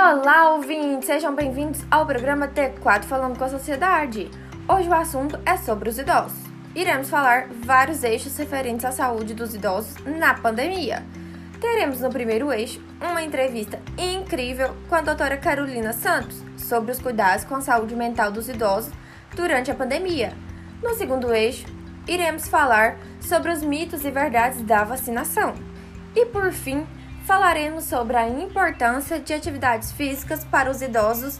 Olá, ouvintes! Sejam bem-vindos ao programa T4 Falando com a Sociedade. Hoje o assunto é sobre os idosos. Iremos falar vários eixos referentes à saúde dos idosos na pandemia. Teremos no primeiro eixo uma entrevista incrível com a doutora Carolina Santos sobre os cuidados com a saúde mental dos idosos durante a pandemia. No segundo eixo, iremos falar sobre os mitos e verdades da vacinação. E por fim, falaremos sobre a importância de atividades físicas para os idosos